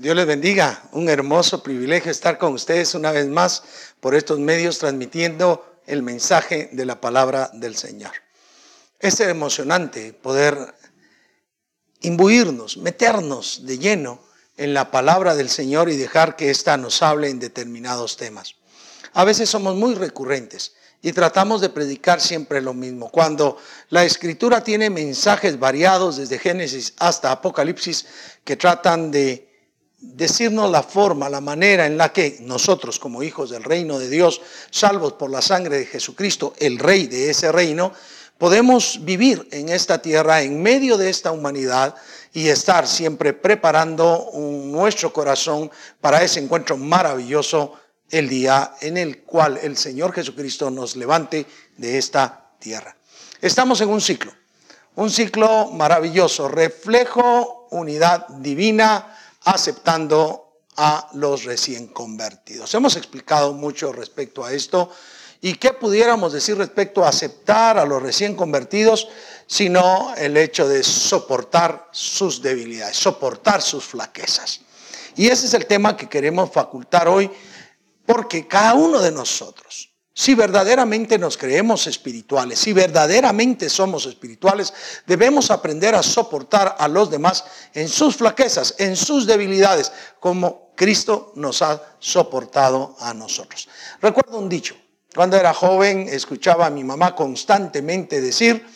Dios les bendiga. Un hermoso privilegio estar con ustedes una vez más por estos medios transmitiendo el mensaje de la palabra del Señor. Es emocionante poder imbuirnos, meternos de lleno en la palabra del Señor y dejar que ésta nos hable en determinados temas. A veces somos muy recurrentes y tratamos de predicar siempre lo mismo. Cuando la escritura tiene mensajes variados desde Génesis hasta Apocalipsis que tratan de decirnos la forma, la manera en la que nosotros como hijos del reino de Dios, salvos por la sangre de Jesucristo, el rey de ese reino, podemos vivir en esta tierra, en medio de esta humanidad y estar siempre preparando nuestro corazón para ese encuentro maravilloso el día en el cual el Señor Jesucristo nos levante de esta tierra. Estamos en un ciclo, un ciclo maravilloso, reflejo, unidad divina, aceptando a los recién convertidos. Hemos explicado mucho respecto a esto y qué pudiéramos decir respecto a aceptar a los recién convertidos, sino el hecho de soportar sus debilidades, soportar sus flaquezas. Y ese es el tema que queremos facultar hoy porque cada uno de nosotros, si verdaderamente nos creemos espirituales, si verdaderamente somos espirituales, debemos aprender a soportar a los demás en sus flaquezas, en sus debilidades, como Cristo nos ha soportado a nosotros. Recuerdo un dicho, cuando era joven escuchaba a mi mamá constantemente decir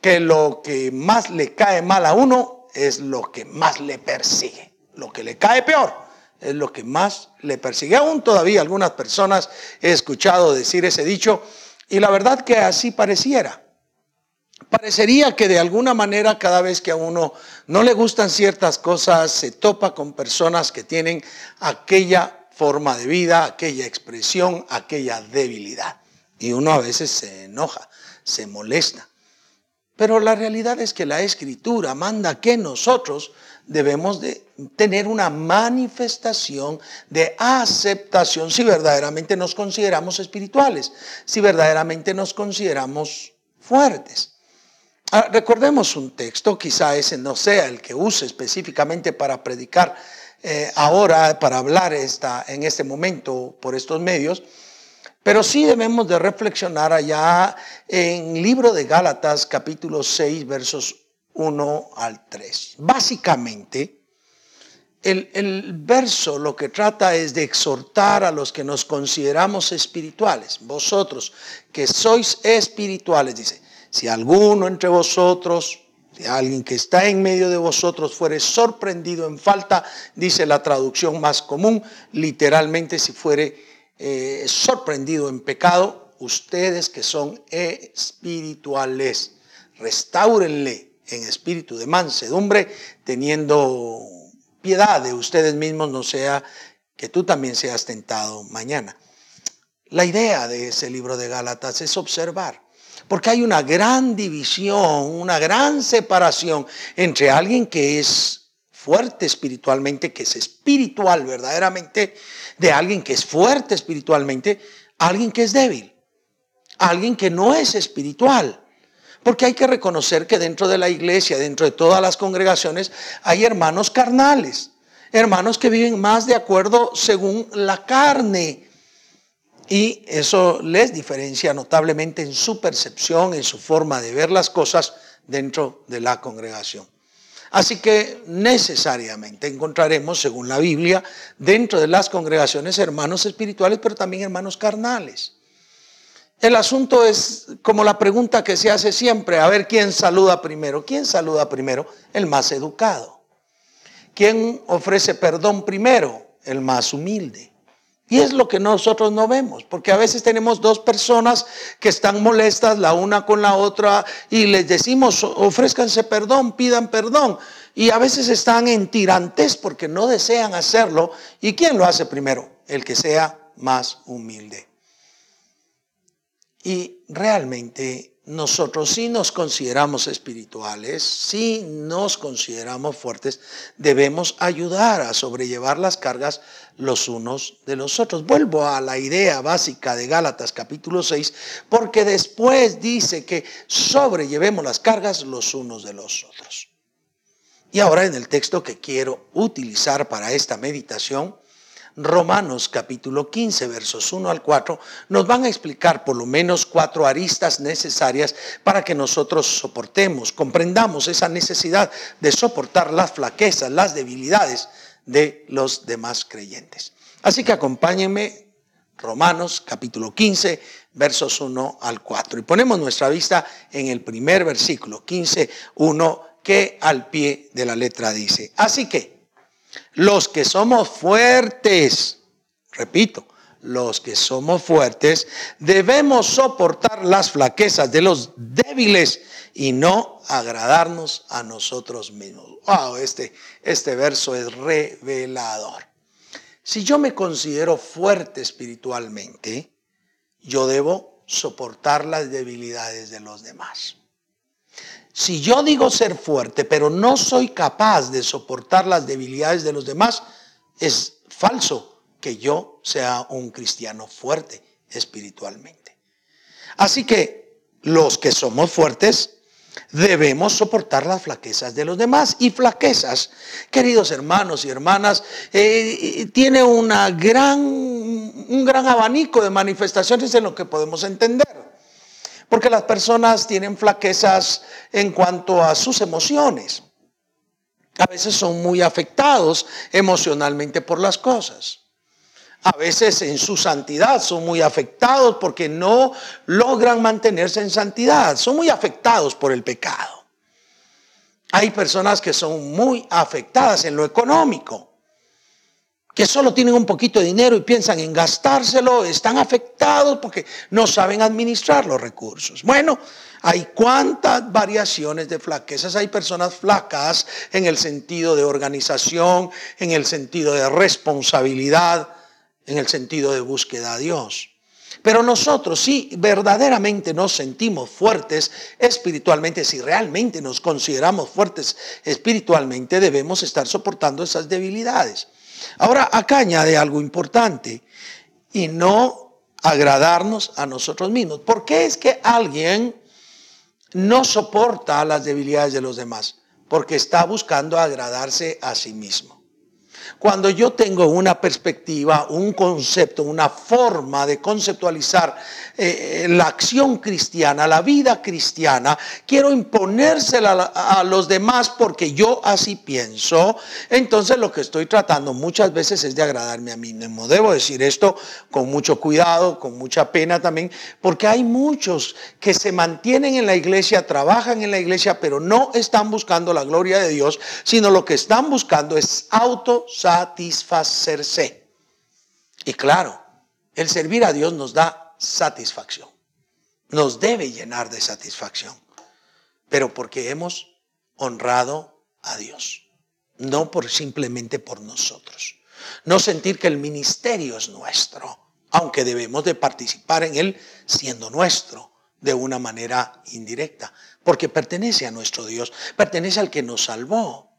que lo que más le cae mal a uno es lo que más le persigue, lo que le cae peor es lo que más le persigue. Aún todavía algunas personas he escuchado decir ese dicho y la verdad que así pareciera. Parecería que de alguna manera cada vez que a uno no le gustan ciertas cosas, se topa con personas que tienen aquella forma de vida, aquella expresión, aquella debilidad. Y uno a veces se enoja, se molesta. Pero la realidad es que la escritura manda que nosotros debemos de tener una manifestación de aceptación si verdaderamente nos consideramos espirituales, si verdaderamente nos consideramos fuertes. Ah, recordemos un texto, quizá ese no sea el que use específicamente para predicar eh, ahora, para hablar esta, en este momento por estos medios, pero sí debemos de reflexionar allá en libro de Gálatas capítulo 6 versos 1 al 3. Básicamente, el, el, verso lo que trata es de exhortar a los que nos consideramos espirituales. Vosotros que sois espirituales, dice, si alguno entre vosotros, si alguien que está en medio de vosotros fuere sorprendido en falta, dice la traducción más común, literalmente si fuere eh, sorprendido en pecado, ustedes que son espirituales, restáurenle en espíritu de mansedumbre, teniendo piedad de ustedes mismos, no sea que tú también seas tentado mañana. La idea de ese libro de Gálatas es observar, porque hay una gran división, una gran separación entre alguien que es fuerte espiritualmente, que es espiritual verdaderamente, de alguien que es fuerte espiritualmente, alguien que es débil, alguien que no es espiritual. Porque hay que reconocer que dentro de la iglesia, dentro de todas las congregaciones, hay hermanos carnales, hermanos que viven más de acuerdo según la carne. Y eso les diferencia notablemente en su percepción, en su forma de ver las cosas dentro de la congregación. Así que necesariamente encontraremos, según la Biblia, dentro de las congregaciones hermanos espirituales, pero también hermanos carnales. El asunto es como la pregunta que se hace siempre, a ver quién saluda primero. ¿Quién saluda primero? El más educado. ¿Quién ofrece perdón primero? El más humilde. Y es lo que nosotros no vemos, porque a veces tenemos dos personas que están molestas la una con la otra y les decimos, ofrézcanse perdón, pidan perdón. Y a veces están en tirantes porque no desean hacerlo. ¿Y quién lo hace primero? El que sea más humilde. Y realmente nosotros si nos consideramos espirituales, si nos consideramos fuertes, debemos ayudar a sobrellevar las cargas los unos de los otros. Vuelvo a la idea básica de Gálatas capítulo 6, porque después dice que sobrellevemos las cargas los unos de los otros. Y ahora en el texto que quiero utilizar para esta meditación, Romanos capítulo 15, versos 1 al 4, nos van a explicar por lo menos cuatro aristas necesarias para que nosotros soportemos, comprendamos esa necesidad de soportar las flaquezas, las debilidades de los demás creyentes. Así que acompáñenme, Romanos capítulo 15, versos 1 al 4. Y ponemos nuestra vista en el primer versículo, 15, 1, que al pie de la letra dice. Así que, los que somos fuertes, repito, los que somos fuertes, debemos soportar las flaquezas de los débiles y no agradarnos a nosotros mismos. Wow, este, este verso es revelador. Si yo me considero fuerte espiritualmente, yo debo soportar las debilidades de los demás. Si yo digo ser fuerte, pero no soy capaz de soportar las debilidades de los demás, es falso que yo sea un cristiano fuerte espiritualmente. Así que los que somos fuertes debemos soportar las flaquezas de los demás. Y flaquezas, queridos hermanos y hermanas, eh, tiene una gran, un gran abanico de manifestaciones en lo que podemos entender. Porque las personas tienen flaquezas en cuanto a sus emociones. A veces son muy afectados emocionalmente por las cosas. A veces en su santidad son muy afectados porque no logran mantenerse en santidad. Son muy afectados por el pecado. Hay personas que son muy afectadas en lo económico que solo tienen un poquito de dinero y piensan en gastárselo, están afectados porque no saben administrar los recursos. Bueno, hay cuántas variaciones de flaquezas. Hay personas flacas en el sentido de organización, en el sentido de responsabilidad, en el sentido de búsqueda a Dios. Pero nosotros, si verdaderamente nos sentimos fuertes espiritualmente, si realmente nos consideramos fuertes espiritualmente, debemos estar soportando esas debilidades. Ahora, acá añade algo importante y no agradarnos a nosotros mismos. ¿Por qué es que alguien no soporta las debilidades de los demás? Porque está buscando agradarse a sí mismo. Cuando yo tengo una perspectiva, un concepto, una forma de conceptualizar eh, la acción cristiana, la vida cristiana, quiero imponérsela a, los demás porque yo así pienso, entonces lo que estoy tratando muchas veces es de agradarme a mí mismo. Debo decir esto con mucho cuidado, con mucha pena también, porque hay muchos que se mantienen en la iglesia, trabajan en la iglesia, pero no están buscando la gloria de Dios, sino lo que están buscando es auto satisfacerse. Y claro, el servir a Dios nos da satisfacción. Nos debe llenar de satisfacción. Pero porque hemos honrado a Dios. No por simplemente por nosotros. No sentir que el ministerio es nuestro, aunque debemos de participar en él siendo nuestro de una manera indirecta, porque pertenece a nuestro Dios, pertenece al que nos salvó.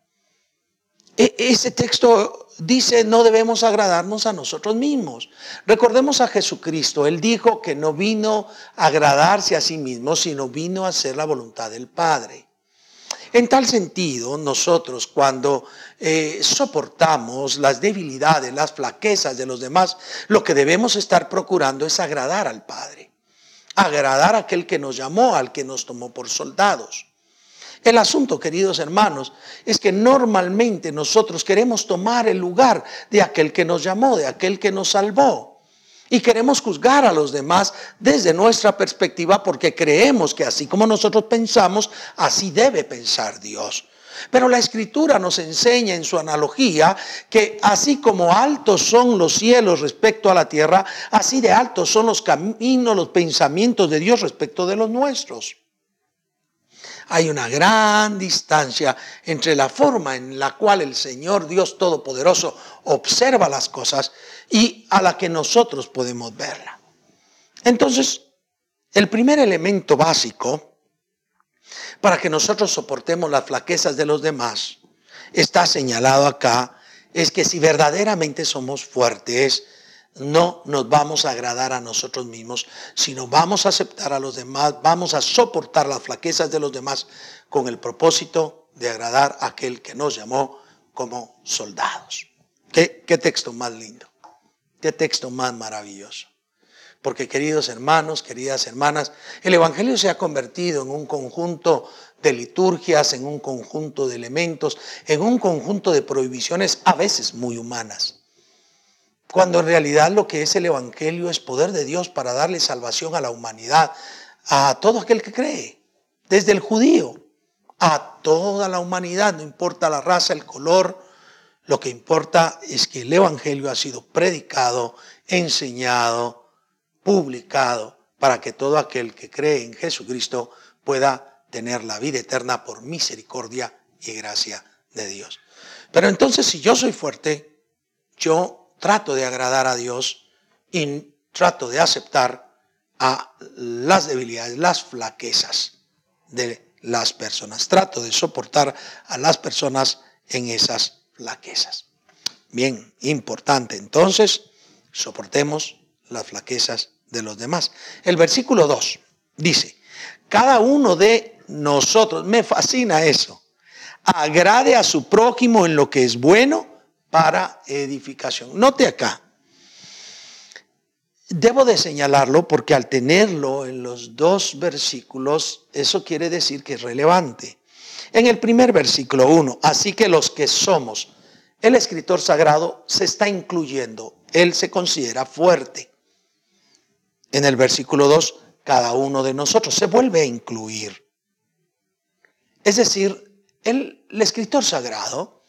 E, ese texto dice no debemos agradarnos a nosotros mismos. Recordemos a Jesucristo. Él dijo que no vino a agradarse a sí mismo, sino vino a hacer la voluntad del Padre. En tal sentido, nosotros cuando eh, soportamos las debilidades, las flaquezas de los demás, lo que debemos estar procurando es agradar al Padre. Agradar a aquel que nos llamó, al que nos tomó por soldados. El asunto, queridos hermanos, es que normalmente nosotros queremos tomar el lugar de aquel que nos llamó, de aquel que nos salvó. Y queremos juzgar a los demás desde nuestra perspectiva porque creemos que así como nosotros pensamos, así debe pensar Dios. Pero la escritura nos enseña en su analogía que así como altos son los cielos respecto a la tierra, así de altos son los caminos, los pensamientos de Dios respecto de los nuestros hay una gran distancia entre la forma en la cual el Señor Dios Todopoderoso observa las cosas y a la que nosotros podemos verla. Entonces, el primer elemento básico para que nosotros soportemos las flaquezas de los demás está señalado acá, es que si verdaderamente somos fuertes, no nos vamos a agradar a nosotros mismos, sino vamos a aceptar a los demás, vamos a soportar las flaquezas de los demás con el propósito de agradar a aquel que nos llamó como soldados. ¿Qué, texto más lindo? ¿Qué texto más maravilloso? Porque queridos hermanos, queridas hermanas, el Evangelio se ha convertido en un conjunto de liturgias, en un conjunto de elementos, en un conjunto de prohibiciones a veces muy humanas. Cuando en realidad lo que es el Evangelio es poder de Dios para darle salvación a la humanidad, a todo aquel que cree, desde el judío a toda la humanidad, no importa la raza, el color, lo que importa es que el Evangelio ha sido predicado, enseñado, publicado, para que todo aquel que cree en Jesucristo pueda tener la vida eterna por misericordia y gracia de Dios. Pero entonces si yo soy fuerte, yo trato de agradar a Dios y trato de aceptar a las debilidades, las flaquezas de las personas. Trato de soportar a las personas en esas flaquezas. Bien, importante. Entonces, soportemos las flaquezas de los demás. El versículo 2 dice, cada uno de nosotros, me fascina eso, agrade a su prójimo en lo que es bueno para edificación. Note acá, Debo de señalarlo porque al tenerlo en los dos versículos, eso quiere decir que es relevante. En el primer versículo 1, así que los que somos, el escritor sagrado se está incluyendo, él se considera fuerte. En el versículo 2, cada uno de nosotros se vuelve a incluir. Es decir, el, el escritor sagrado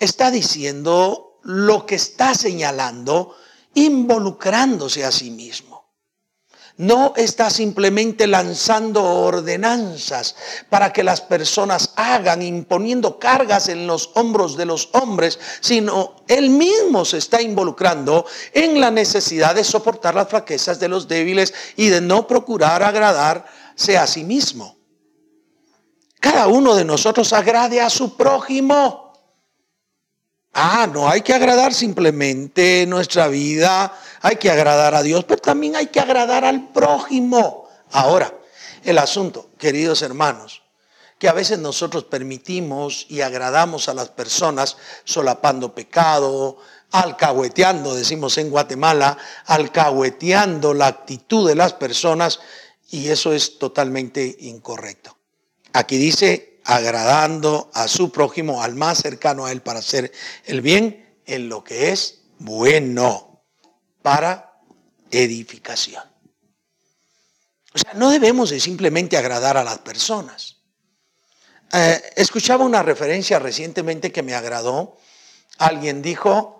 está diciendo lo que está señalando involucrándose a sí mismo. No está simplemente lanzando ordenanzas para que las personas hagan, imponiendo cargas en los hombros de los hombres, sino él mismo se está involucrando en la necesidad de soportar las fraquezas de los débiles y de no procurar agradarse a sí mismo. Cada uno de nosotros agrade a su prójimo. Ah, no hay que agradar simplemente nuestra vida, hay que agradar a Dios, pero también hay que agradar al prójimo. Ahora, el asunto, queridos hermanos, que a veces nosotros permitimos y agradamos a las personas solapando pecado, alcahueteando, decimos en Guatemala, alcahueteando la actitud de las personas y eso es totalmente incorrecto. Aquí dice agradando a su prójimo, al más cercano a él, para hacer el bien en lo que es bueno, para edificación. O sea, no debemos de simplemente agradar a las personas. Eh, escuchaba una referencia recientemente que me agradó. Alguien dijo,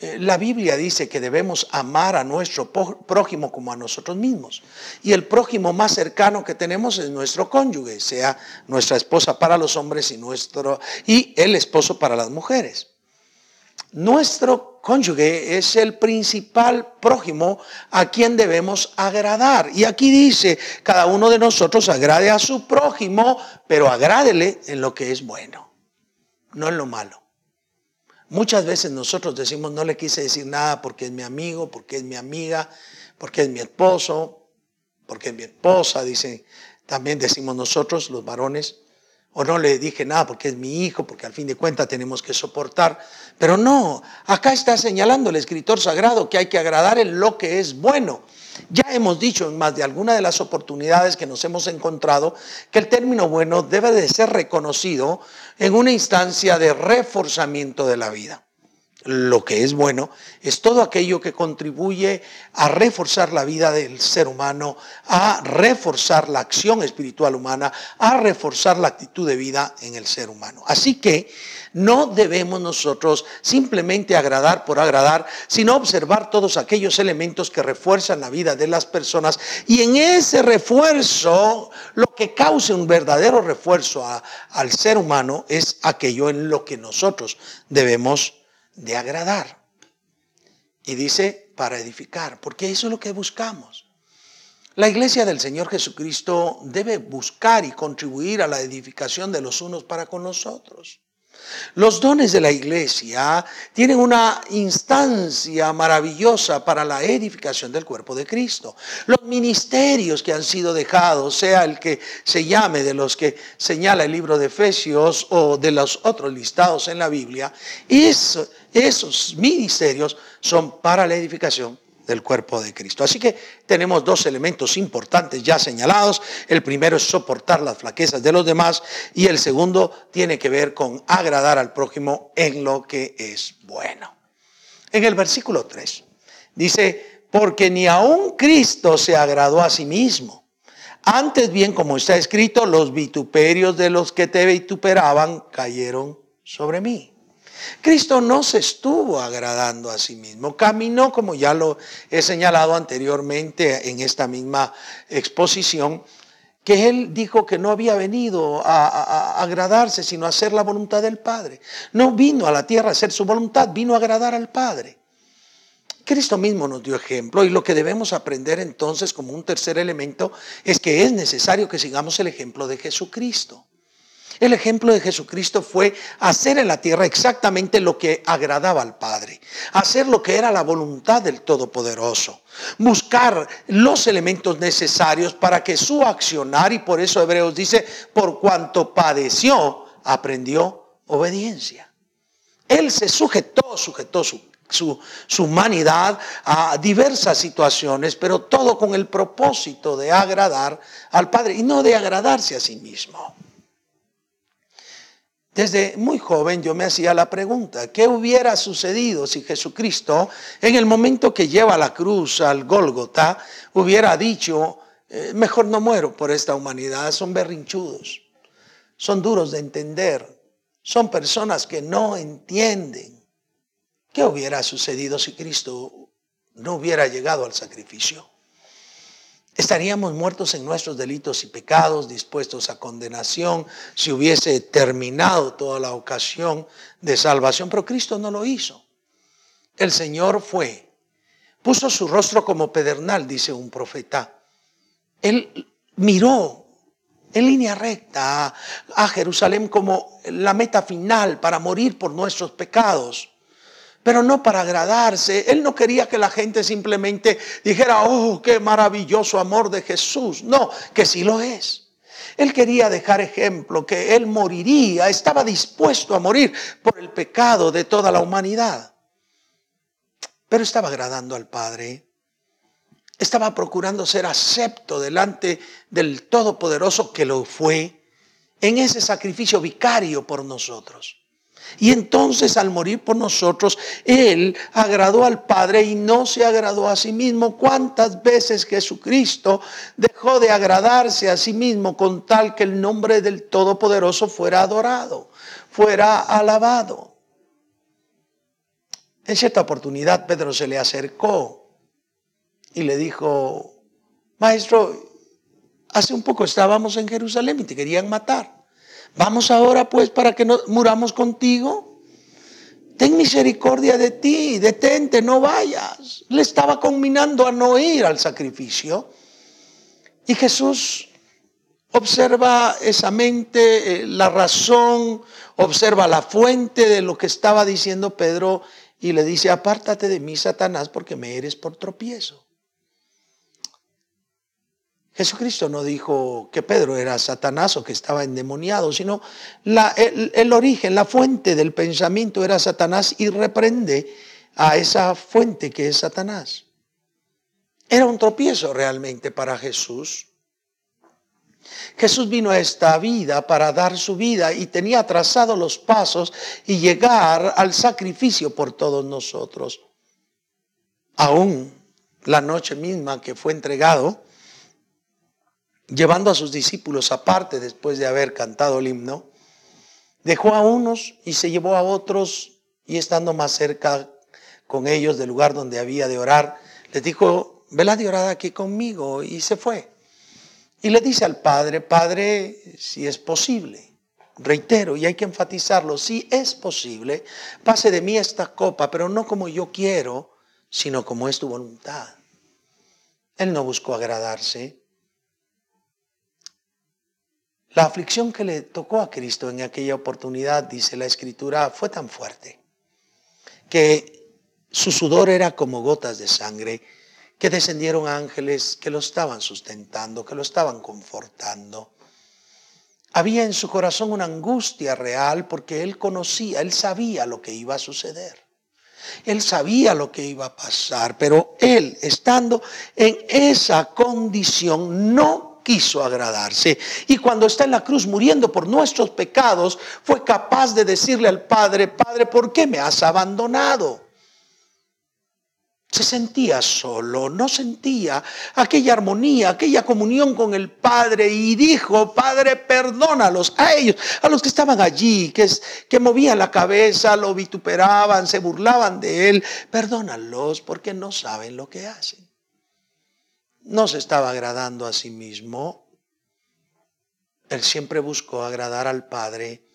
la Biblia dice que debemos amar a nuestro prójimo como a nosotros mismos. Y el prójimo más cercano que tenemos es nuestro cónyuge, sea nuestra esposa para los hombres y, nuestro, y el esposo para las mujeres. Nuestro cónyuge es el principal prójimo a quien debemos agradar. Y aquí dice, cada uno de nosotros agrade a su prójimo, pero agrádele en lo que es bueno, no en lo malo. Muchas veces nosotros decimos, no le quise decir nada porque es mi amigo, porque es mi amiga, porque es mi esposo, porque es mi esposa, dice, también decimos nosotros, los varones, o no le dije nada porque es mi hijo, porque al fin de cuentas tenemos que soportar. Pero no, acá está señalando el escritor sagrado que hay que agradar en lo que es bueno. Ya hemos dicho en más de alguna de las oportunidades que nos hemos encontrado que el término bueno debe de ser reconocido en una instancia de reforzamiento de la vida. Lo que es bueno es todo aquello que contribuye a reforzar la vida del ser humano, a reforzar la acción espiritual humana, a reforzar la actitud de vida en el ser humano. Así que no debemos nosotros simplemente agradar por agradar, sino observar todos aquellos elementos que refuerzan la vida de las personas y en ese refuerzo, lo que cause un verdadero refuerzo al ser humano es aquello en lo que nosotros debemos de agradar. Y dice para edificar, porque eso es lo que buscamos. La iglesia del Señor Jesucristo debe buscar y contribuir a la edificación de los unos para con los otros. Los dones de la iglesia tienen una instancia maravillosa para la edificación del cuerpo de Cristo. Los ministerios que han sido dejados, sea el que se llame de los que señala el libro de Efesios o de los otros listados en la Biblia, esos ministerios son para la edificación del cuerpo de Cristo. Así que tenemos dos elementos importantes ya señalados. El primero es soportar las flaquezas de los demás y el segundo tiene que ver con agradar al prójimo en lo que es bueno. En el versículo 3 dice, porque ni aun Cristo se agradó a sí mismo. Antes bien, como está escrito, los vituperios de los que te vituperaban cayeron sobre mí. Cristo no se estuvo agradando a sí mismo, caminó como ya lo he señalado anteriormente en esta misma exposición, que él dijo que no había venido a, agradarse, sino a hacer la voluntad del Padre. No vino a la tierra a hacer su voluntad, vino a agradar al Padre. Cristo mismo nos dio ejemplo y lo que debemos aprender entonces como un tercer elemento es que es necesario que sigamos el ejemplo de Jesucristo. El ejemplo de Jesucristo fue hacer en la tierra exactamente lo que agradaba al Padre, hacer lo que era la voluntad del Todopoderoso, buscar los elementos necesarios para que su accionar, y por eso Hebreos dice, por cuanto padeció, aprendió obediencia. Él se sujetó, sujetó su, su, su, humanidad a diversas situaciones, pero todo con el propósito de agradar al Padre y no de agradarse a sí mismo. Desde muy joven yo me hacía la pregunta, ¿qué hubiera sucedido si Jesucristo, en el momento que lleva la cruz al Gólgota, hubiera dicho, eh, mejor no muero por esta humanidad, son berrinchudos, son duros de entender, son personas que no entienden? ¿Qué hubiera sucedido si Cristo no hubiera llegado al sacrificio? Estaríamos muertos en nuestros delitos y pecados, dispuestos a condenación, si hubiese terminado toda la ocasión de salvación, pero Cristo no lo hizo. El Señor fue, puso su rostro como pedernal, dice un profeta. Él miró en línea recta a, Jerusalén como la meta final para morir por nuestros pecados pero no para agradarse. Él no quería que la gente simplemente dijera, oh, qué maravilloso amor de Jesús. No, que sí lo es. Él quería dejar ejemplo, que Él moriría, estaba dispuesto a morir por el pecado de toda la humanidad. Pero estaba agradando al Padre. Estaba procurando ser acepto delante del Todopoderoso que lo fue en ese sacrificio vicario por nosotros. Y entonces al morir por nosotros, Él agradó al Padre y no se agradó a sí mismo. ¿Cuántas veces Jesucristo dejó de agradarse a sí mismo con tal que el nombre del Todopoderoso fuera adorado, fuera alabado? En cierta oportunidad Pedro se le acercó y le dijo, Maestro, hace un poco estábamos en Jerusalén y te querían matar. Vamos ahora pues para que muramos contigo. Ten misericordia de ti, detente, no vayas. Le estaba combinando a no ir al sacrificio. Y Jesús observa esa mente, eh, la razón, observa la fuente de lo que estaba diciendo Pedro y le dice, apártate de mí, Satanás, porque me eres por tropiezo. Jesucristo no dijo que Pedro era Satanás o que estaba endemoniado, sino el, origen, la fuente del pensamiento era Satanás y reprende a esa fuente que es Satanás. Era un tropiezo realmente para Jesús. Jesús vino a esta vida para dar su vida y tenía trazados los pasos y llegar al sacrificio por todos nosotros. Aún la noche misma que fue entregado, llevando a sus discípulos aparte después de haber cantado el himno, dejó a unos y se llevó a otros y estando más cerca con ellos del lugar donde había de orar, les dijo, velad y orad aquí conmigo y se fue. Y le dice al Padre, Padre, si es posible, reitero, y hay que enfatizarlo, si es posible, pase de mí esta copa, pero no como yo quiero, sino como es tu voluntad. Él no buscó agradarse, La aflicción que le tocó a Cristo en aquella oportunidad, dice la escritura, fue tan fuerte que su sudor era como gotas de sangre, que descendieron ángeles que lo estaban sustentando, que lo estaban confortando. Había en su corazón una angustia real porque él conocía, él sabía lo que iba a suceder. Él sabía lo que iba a pasar, pero él, estando en esa condición, no quiso agradarse. Y cuando está en la cruz muriendo por nuestros pecados, fue capaz de decirle al Padre, Padre, ¿por qué me has abandonado? Se sentía solo, no sentía aquella armonía, aquella comunión con el Padre y dijo, Padre, perdónalos a ellos, a los que estaban allí, que, que movían la cabeza, lo vituperaban, se burlaban de él, perdónalos porque no saben lo que hacen. No se estaba agradando a sí mismo, él siempre buscó agradar al Padre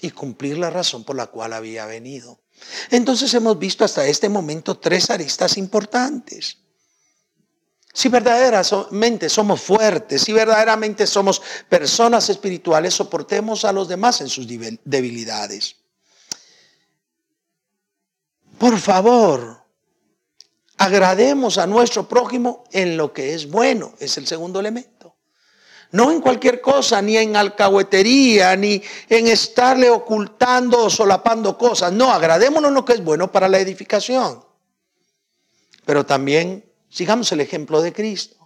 y cumplir la razón por la cual había venido. Entonces hemos visto hasta este momento tres aristas importantes. Si verdaderamente somos fuertes, si verdaderamente somos personas espirituales, soportemos a los demás en sus debilidades. Por favor, agrademos a nuestro prójimo en lo que es bueno, es el segundo elemento. No en cualquier cosa, ni en alcahuetería, ni en estarle ocultando o solapando cosas. No, agradémonos lo que es bueno para la edificación. Pero también sigamos el ejemplo de Cristo.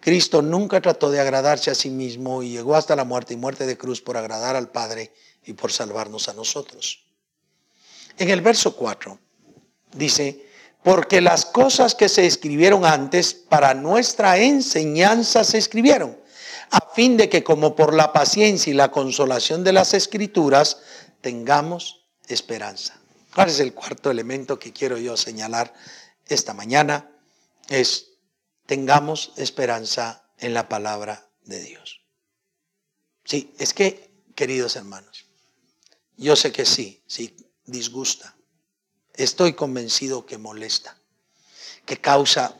Cristo nunca trató de agradarse a sí mismo y llegó hasta la muerte y muerte de cruz por agradar al Padre y por salvarnos a nosotros. En el verso 4 dice, porque las cosas que se escribieron antes para nuestra enseñanza se escribieron a fin de que como por la paciencia y la consolación de las escrituras tengamos esperanza. ¿Cuál es el cuarto elemento que quiero yo señalar esta mañana? Es tengamos esperanza en la palabra de Dios. Sí, es que, queridos hermanos, yo sé que sí, sí, disgusta. Estoy convencido que molesta, que causa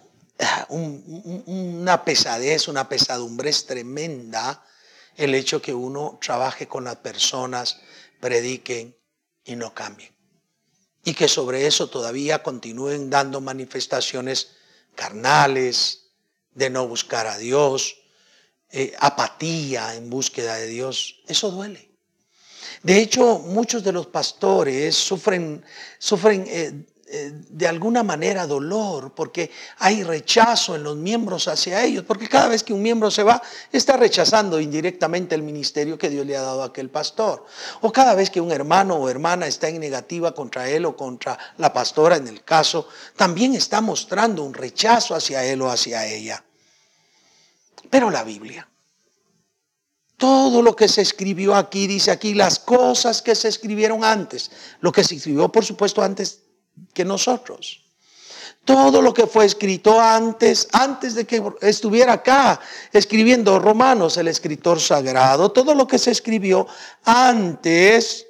una pesadez, una pesadumbre es tremenda el hecho que uno trabaje con las personas, prediquen y no cambien. Y que sobre eso todavía continúen dando manifestaciones carnales, de no buscar a Dios, eh, apatía en búsqueda de Dios. Eso duele. De hecho, muchos de los pastores sufren, sufren eh, eh, de alguna manera dolor, porque hay rechazo en los miembros hacia ellos, porque cada vez que un miembro se va, está rechazando indirectamente el ministerio que Dios le ha dado a aquel pastor. O cada vez que un hermano o hermana está en negativa contra él o contra la pastora en el caso, también está mostrando un rechazo hacia él o hacia ella. Pero la Biblia, todo lo que se escribió aquí, dice aquí, las cosas que se escribieron antes, lo que se escribió por supuesto antes que nosotros. Todo lo que fue escrito antes, antes de que estuviera acá escribiendo Romanos, el escritor sagrado, todo lo que se escribió antes,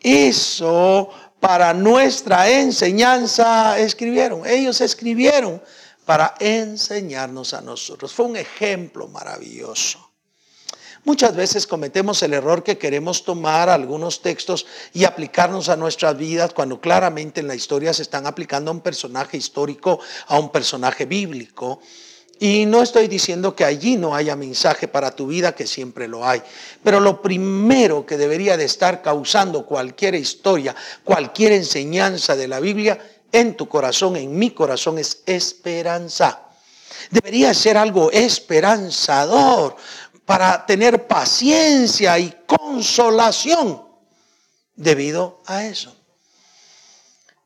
eso para nuestra enseñanza escribieron. Ellos escribieron para enseñarnos a nosotros. Fue un ejemplo maravilloso. Muchas veces cometemos el error que queremos tomar algunos textos y aplicarnos a nuestras vidas cuando claramente en la historia se están aplicando a un personaje histórico, a un personaje bíblico. Y no estoy diciendo que allí no haya mensaje para tu vida, que siempre lo hay. Pero lo primero que debería de estar causando cualquier historia, cualquier enseñanza de la Biblia en tu corazón, en mi corazón, es esperanza. Debería ser algo esperanzador, para tener paciencia y consolación debido a eso.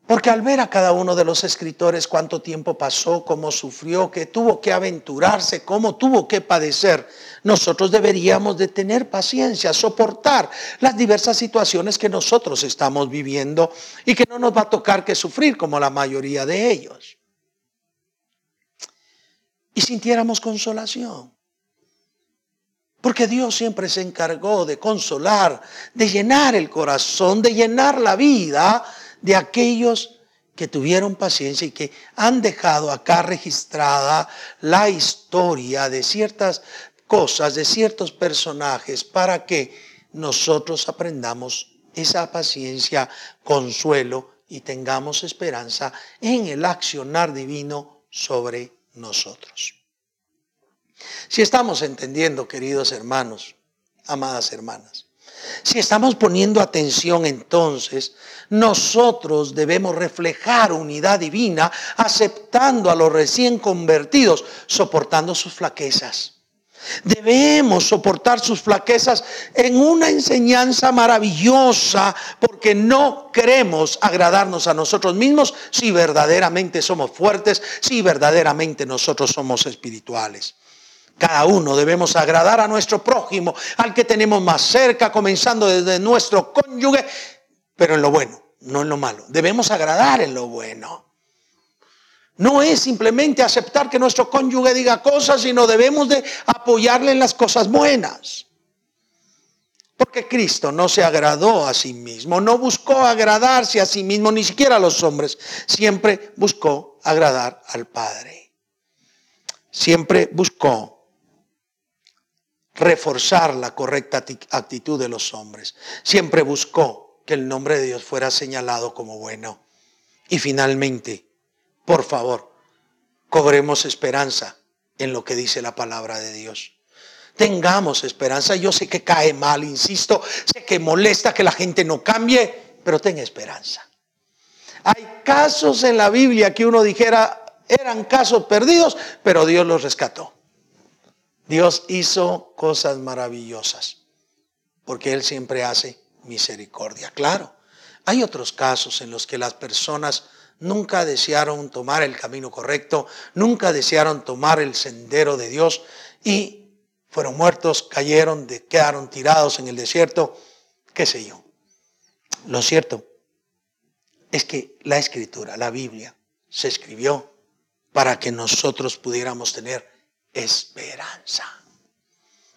Porque al ver a cada uno de los escritores cuánto tiempo pasó, cómo sufrió, que tuvo que aventurarse, cómo tuvo que padecer, nosotros deberíamos de tener paciencia, soportar las diversas situaciones que nosotros estamos viviendo y que no nos va a tocar que sufrir como la mayoría de ellos. Y sintiéramos consolación. Porque Dios siempre se encargó de consolar, de llenar el corazón, de llenar la vida de aquellos que tuvieron paciencia y que han dejado acá registrada la historia de ciertas cosas de ciertos personajes para que nosotros aprendamos esa paciencia, consuelo y tengamos esperanza en el accionar divino sobre nosotros. Si estamos entendiendo, queridos hermanos, amadas hermanas, si estamos poniendo atención entonces, nosotros debemos reflejar unidad divina aceptando a los recién convertidos, soportando sus flaquezas. Debemos soportar sus flaquezas en una enseñanza maravillosa porque no queremos agradarnos a nosotros mismos si verdaderamente somos fuertes, si verdaderamente nosotros somos espirituales. Cada uno debemos agradar a nuestro prójimo, al que tenemos más cerca, comenzando desde nuestro cónyuge, pero en lo bueno, no en lo malo. Debemos agradar en lo bueno. No es simplemente aceptar que nuestro cónyuge diga cosas, sino debemos de apoyarle en las cosas buenas. Porque Cristo no se agradó a sí mismo, no buscó agradarse a sí mismo, ni siquiera a los hombres, siempre buscó agradar al Padre. Siempre buscó reforzar la correcta actitud de los hombres. Siempre buscó que el nombre de Dios fuera señalado como bueno. Y finalmente, por favor, cobremos esperanza en lo que dice la palabra de Dios. Tengamos esperanza. Yo sé que cae mal, insisto, sé que molesta que la gente no cambie, pero ten esperanza. Hay casos en la Biblia que uno dijera eran casos perdidos, pero Dios los rescató. Dios hizo cosas maravillosas, porque Él siempre hace misericordia. Claro, hay otros casos en los que las personas nunca desearon tomar el camino correcto, nunca desearon tomar el sendero de Dios y fueron muertos, cayeron, quedaron tirados en el desierto, qué sé yo. Lo cierto es que la escritura, la Biblia, se escribió para que nosotros pudiéramos tener esperanza.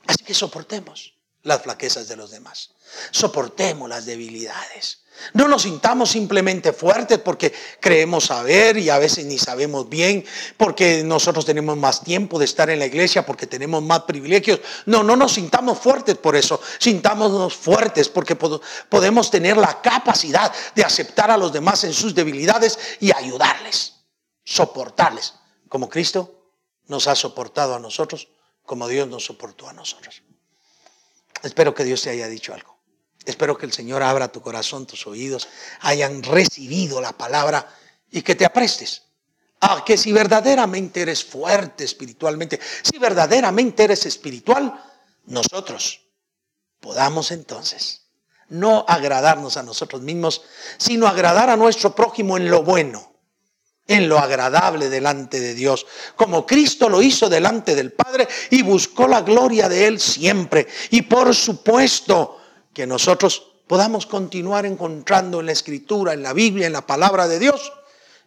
Así que soportemos las flaquezas de los demás. Soportemos las debilidades. No nos sintamos simplemente fuertes porque creemos saber y a veces ni sabemos bien, porque nosotros tenemos más tiempo de estar en la iglesia, porque tenemos más privilegios. No, no nos sintamos fuertes por eso. Sintámonos fuertes porque podemos tener la capacidad de aceptar a los demás en sus debilidades y ayudarles, soportarles, como Cristo nos ha soportado a nosotros como Dios nos soportó a nosotros. Espero que Dios te haya dicho algo. Espero que el Señor abra tu corazón, tus oídos, hayan recibido la palabra y que te aprestes a que si verdaderamente eres fuerte espiritualmente, si verdaderamente eres espiritual, nosotros podamos entonces no agradarnos a nosotros mismos, sino agradar a nuestro prójimo en lo bueno en lo agradable delante de Dios, como Cristo lo hizo delante del Padre y buscó la gloria de Él siempre. Y por supuesto que nosotros podamos continuar encontrando en la Escritura, en la Biblia, en la palabra de Dios,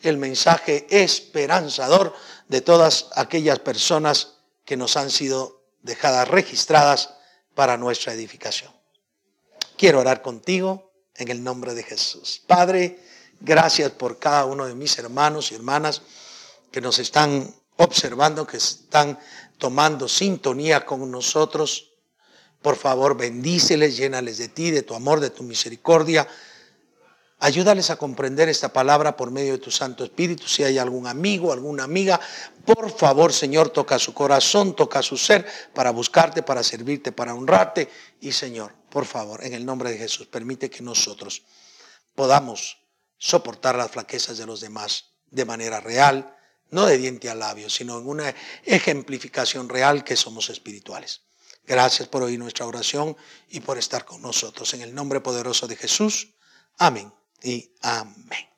el mensaje esperanzador de todas aquellas personas que nos han sido dejadas registradas para nuestra edificación. Quiero orar contigo en el nombre de Jesús. Padre, Gracias por cada uno de mis hermanos y hermanas que nos están observando, que están tomando sintonía con nosotros. Por favor, bendíceles, llénales de ti, de tu amor, de tu misericordia. Ayúdales a comprender esta palabra por medio de tu Santo Espíritu. Si hay algún amigo, alguna amiga, por favor, Señor, toca su corazón, toca su ser para buscarte, para servirte, para honrarte. Y Señor, por favor, en el nombre de Jesús, permite que nosotros podamos soportar las flaquezas de los demás de manera real, no de diente a labio, sino en una ejemplificación real que somos espirituales. Gracias por oír nuestra oración y por estar con nosotros. En el nombre poderoso de Jesús. Amén y amén.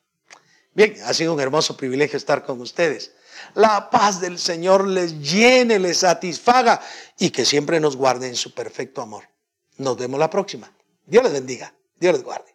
Bien, ha sido un hermoso privilegio estar con ustedes. La paz del Señor les llene, les satisfaga y que siempre nos guarde en su perfecto amor. Nos vemos la próxima. Dios les bendiga. Dios les guarde.